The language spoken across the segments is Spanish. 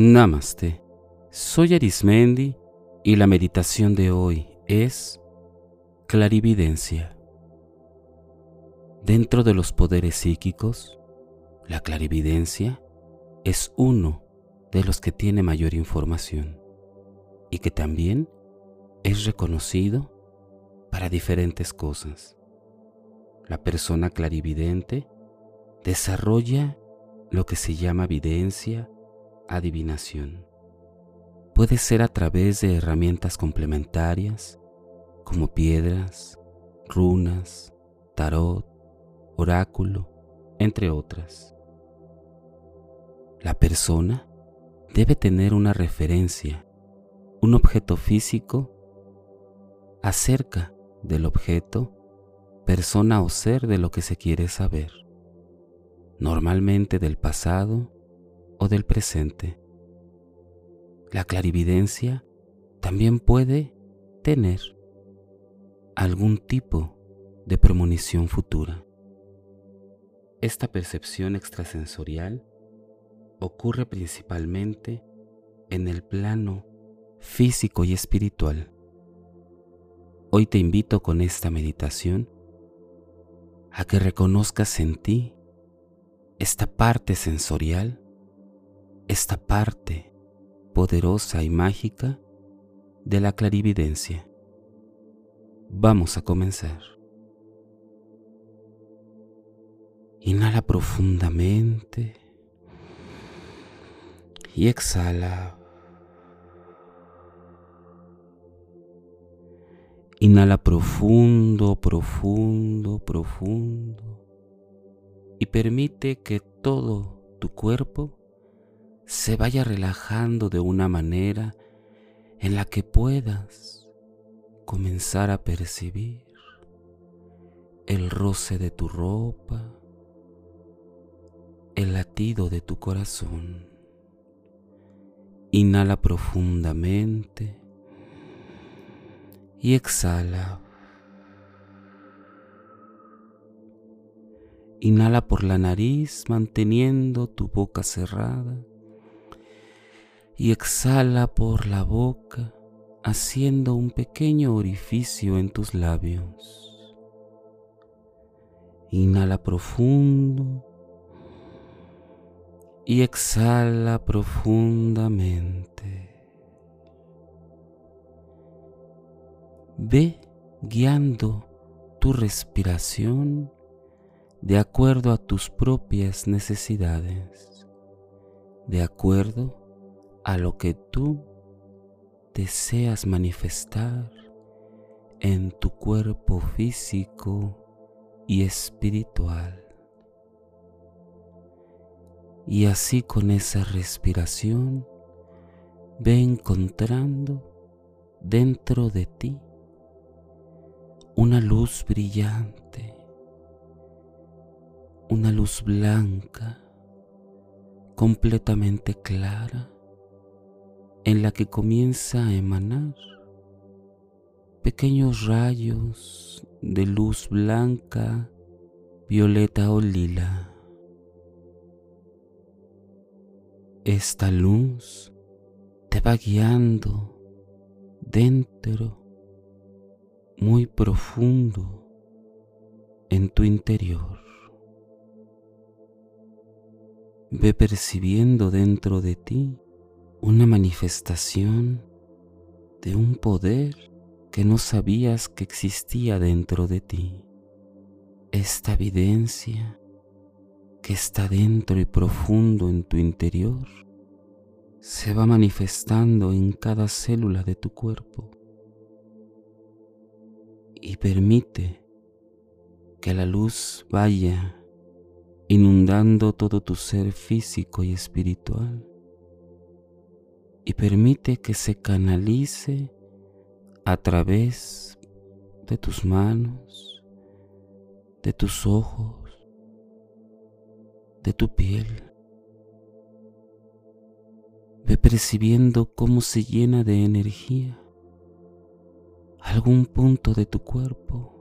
Namaste. Soy Arismendi y la meditación de hoy es clarividencia. Dentro de los poderes psíquicos, la clarividencia es uno de los que tiene mayor información y que también es reconocido para diferentes cosas. La persona clarividente desarrolla lo que se llama evidencia, adivinación. Puede ser a través de herramientas complementarias como piedras, runas, tarot, oráculo, entre otras. La persona debe tener una referencia, un objeto físico acerca del objeto, persona o ser de lo que se quiere saber, normalmente del pasado o del presente. La clarividencia también puede tener algún tipo de premonición futura. Esta percepción extrasensorial ocurre principalmente en el plano físico y espiritual. Hoy te invito con esta meditación a que reconozcas en ti esta parte sensorial, esta parte poderosa y mágica de la clarividencia. Vamos a comenzar. Inhala profundamente y exhala. Inhala profundo, profundo, profundo. Y permite que todo tu cuerpo se vaya relajando de una manera en la que puedas comenzar a percibir el roce de tu ropa, el latido de tu corazón. Inhala profundamente y exhala. Inhala por la nariz manteniendo tu boca cerrada y exhala por la boca haciendo un pequeño orificio en tus labios. Inhala profundo y exhala profundamente. Ve guiando tu respiración de acuerdo a tus propias necesidades, de acuerdo a lo que tú deseas manifestar en tu cuerpo físico y espiritual. Y así con esa respiración ve encontrando dentro de ti una luz brillante, una luz blanca, completamente clara, en la que comienza a emanar pequeños rayos de luz blanca, violeta o lila. Esta luz te va guiando dentro muy profundo en tu interior. Ve percibiendo dentro de ti una manifestación de un poder que no sabías que existía dentro de ti. Esta evidencia que está dentro y profundo en tu interior se va manifestando en cada célula de tu cuerpo y permite que la luz vaya inundando todo tu ser físico y espiritual y permite que se canalice a través de tus manos, de tus ojos, de tu piel. Ve percibiendo cómo se llena de energía algún punto de tu cuerpo.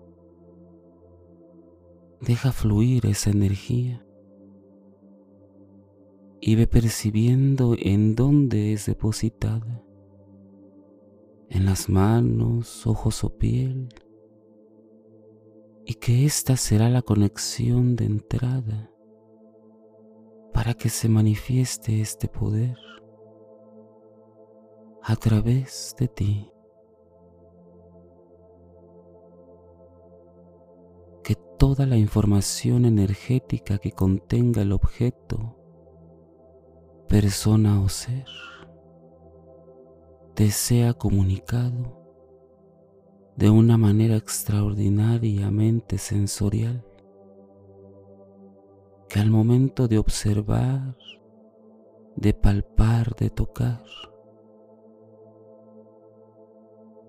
Deja fluir esa energía. Y ve percibiendo en dónde es depositada, en las manos, ojos o piel, y que esta será la conexión de entrada para que se manifieste este poder a través de ti. Que toda la información energética que contenga el objeto, persona o ser, te sea comunicado de una manera extraordinariamente sensorial, que al momento de observar, de palpar, de tocar,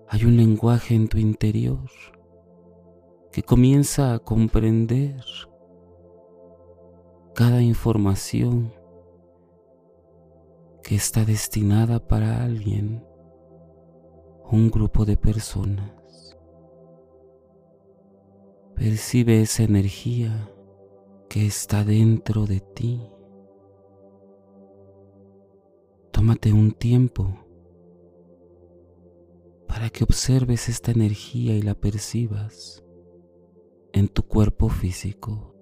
hay un lenguaje en tu interior que comienza a comprender cada información que está destinada para alguien, un grupo de personas. Percibe esa energía que está dentro de ti. Tómate un tiempo para que observes esta energía y la percibas en tu cuerpo físico.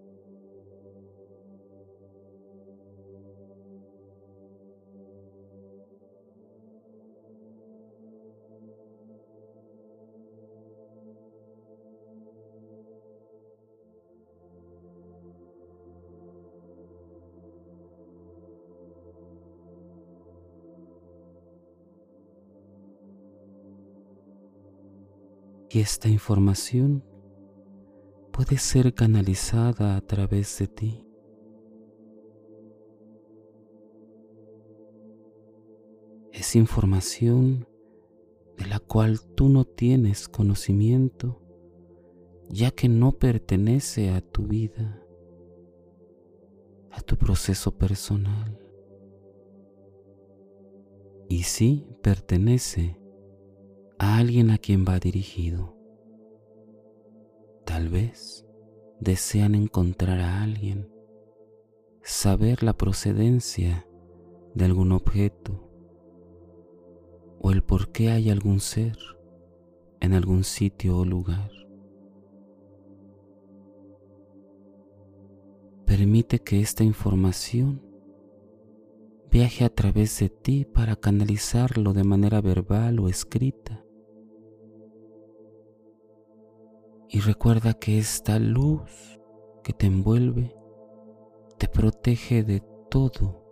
Y esta información puede ser canalizada a través de ti. Es información de la cual tú no tienes conocimiento, ya que no pertenece a tu vida, a tu proceso personal. Y sí pertenece a alguien a quien va dirigido. Tal vez desean encontrar a alguien, saber la procedencia de algún objeto o el por qué hay algún ser en algún sitio o lugar. Permite que esta información viaje a través de ti para canalizarlo de manera verbal o escrita Y recuerda que esta luz que te envuelve te protege de todo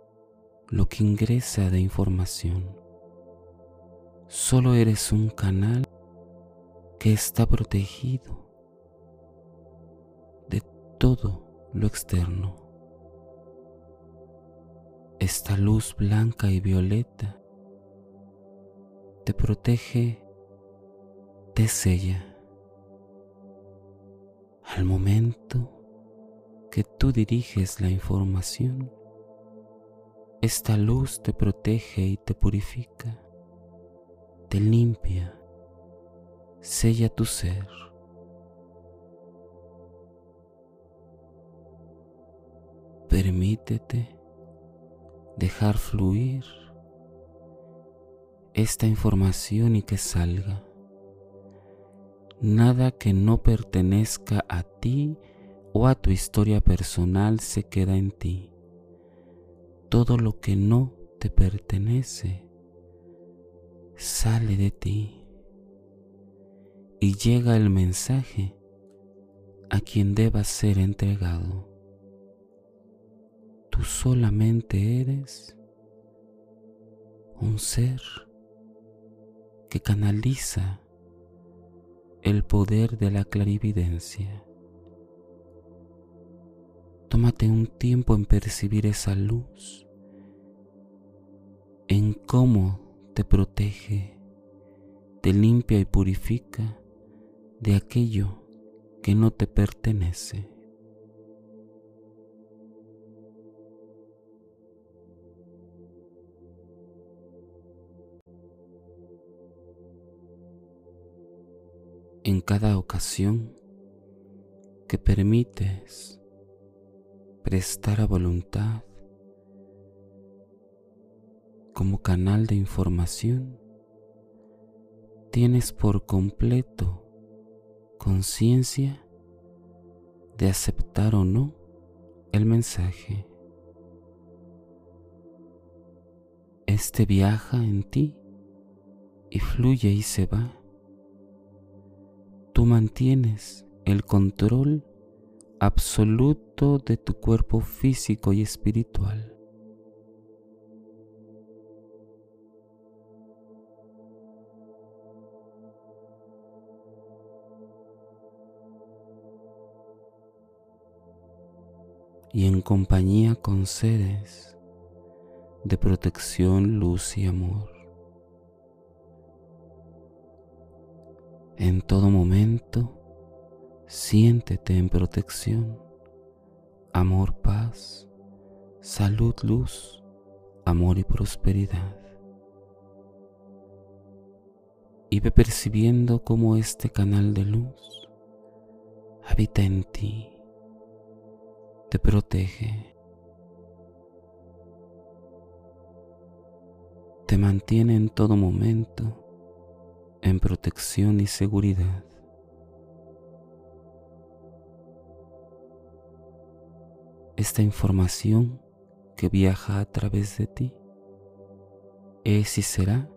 lo que ingresa de información. Solo eres un canal que está protegido de todo lo externo. Esta luz blanca y violeta te protege, te sella al momento que tú diriges la información, esta luz te protege y te purifica, te limpia, sella tu ser. Permítete dejar fluir esta información y que salga Nada que no pertenezca a ti o a tu historia personal se queda en ti. Todo lo que no te pertenece sale de ti y llega el mensaje a quien deba ser entregado. Tú solamente eres un ser que canaliza el poder de la clarividencia. Tómate un tiempo en percibir esa luz, en cómo te protege, te limpia y purifica de aquello que no te pertenece. En cada ocasión que permites prestar a voluntad como canal de información, tienes por completo conciencia de aceptar o no el mensaje. Este viaja en ti y fluye y se va. Tú mantienes el control absoluto de tu cuerpo físico y espiritual. y en compañía con seres de protección, luz y amor. En todo momento, siéntete en protección, amor, paz, salud, luz, amor y prosperidad. Y ve percibiendo cómo este canal de luz habita en ti te protege, te mantiene en todo momento en protección y seguridad. Esta información que viaja a través de ti es y será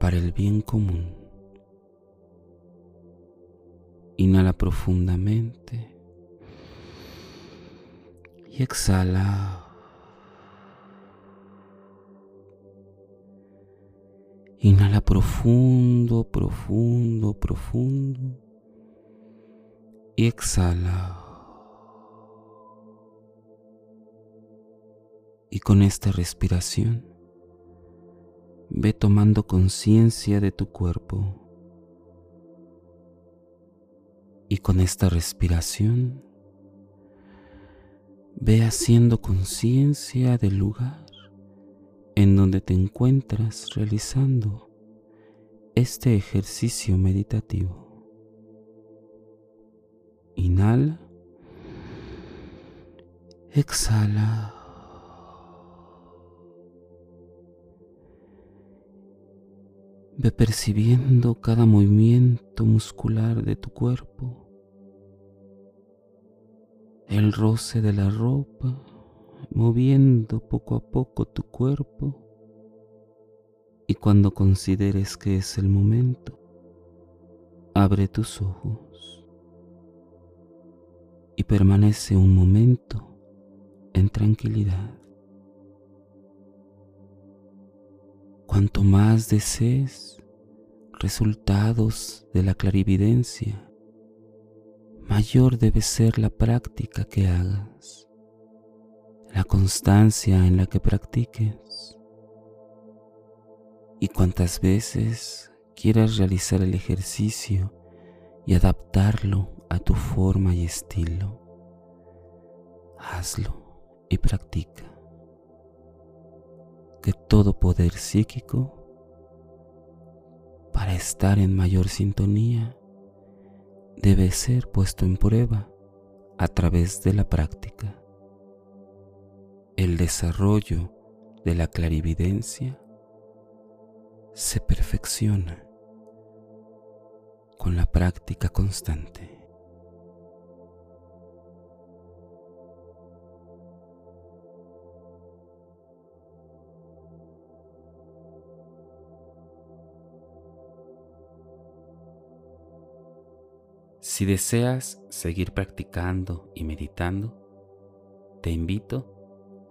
para el bien común. Inhala profundamente y exhala. Inhala profundo, profundo, profundo. Y exhala. Y con esta respiración, ve tomando conciencia de tu cuerpo. Y con esta respiración, Ve haciendo conciencia del lugar en donde te encuentras realizando este ejercicio meditativo. Inhala. Exhala. Ve percibiendo cada movimiento muscular de tu cuerpo el roce de la ropa, moviendo poco a poco tu cuerpo y cuando consideres que es el momento, abre tus ojos y permanece un momento en tranquilidad. Cuanto más desees resultados de la clarividencia, mayor debe ser la práctica que hagas, la constancia en la que practiques. Y cuantas veces quieras realizar el ejercicio y adaptarlo a tu forma y estilo, hazlo y practica. Que todo poder psíquico, para estar en mayor sintonía, debe ser puesto en prueba a través de la práctica. El desarrollo de la clarividencia se perfecciona con la práctica constante. Si deseas seguir practicando y meditando, te invito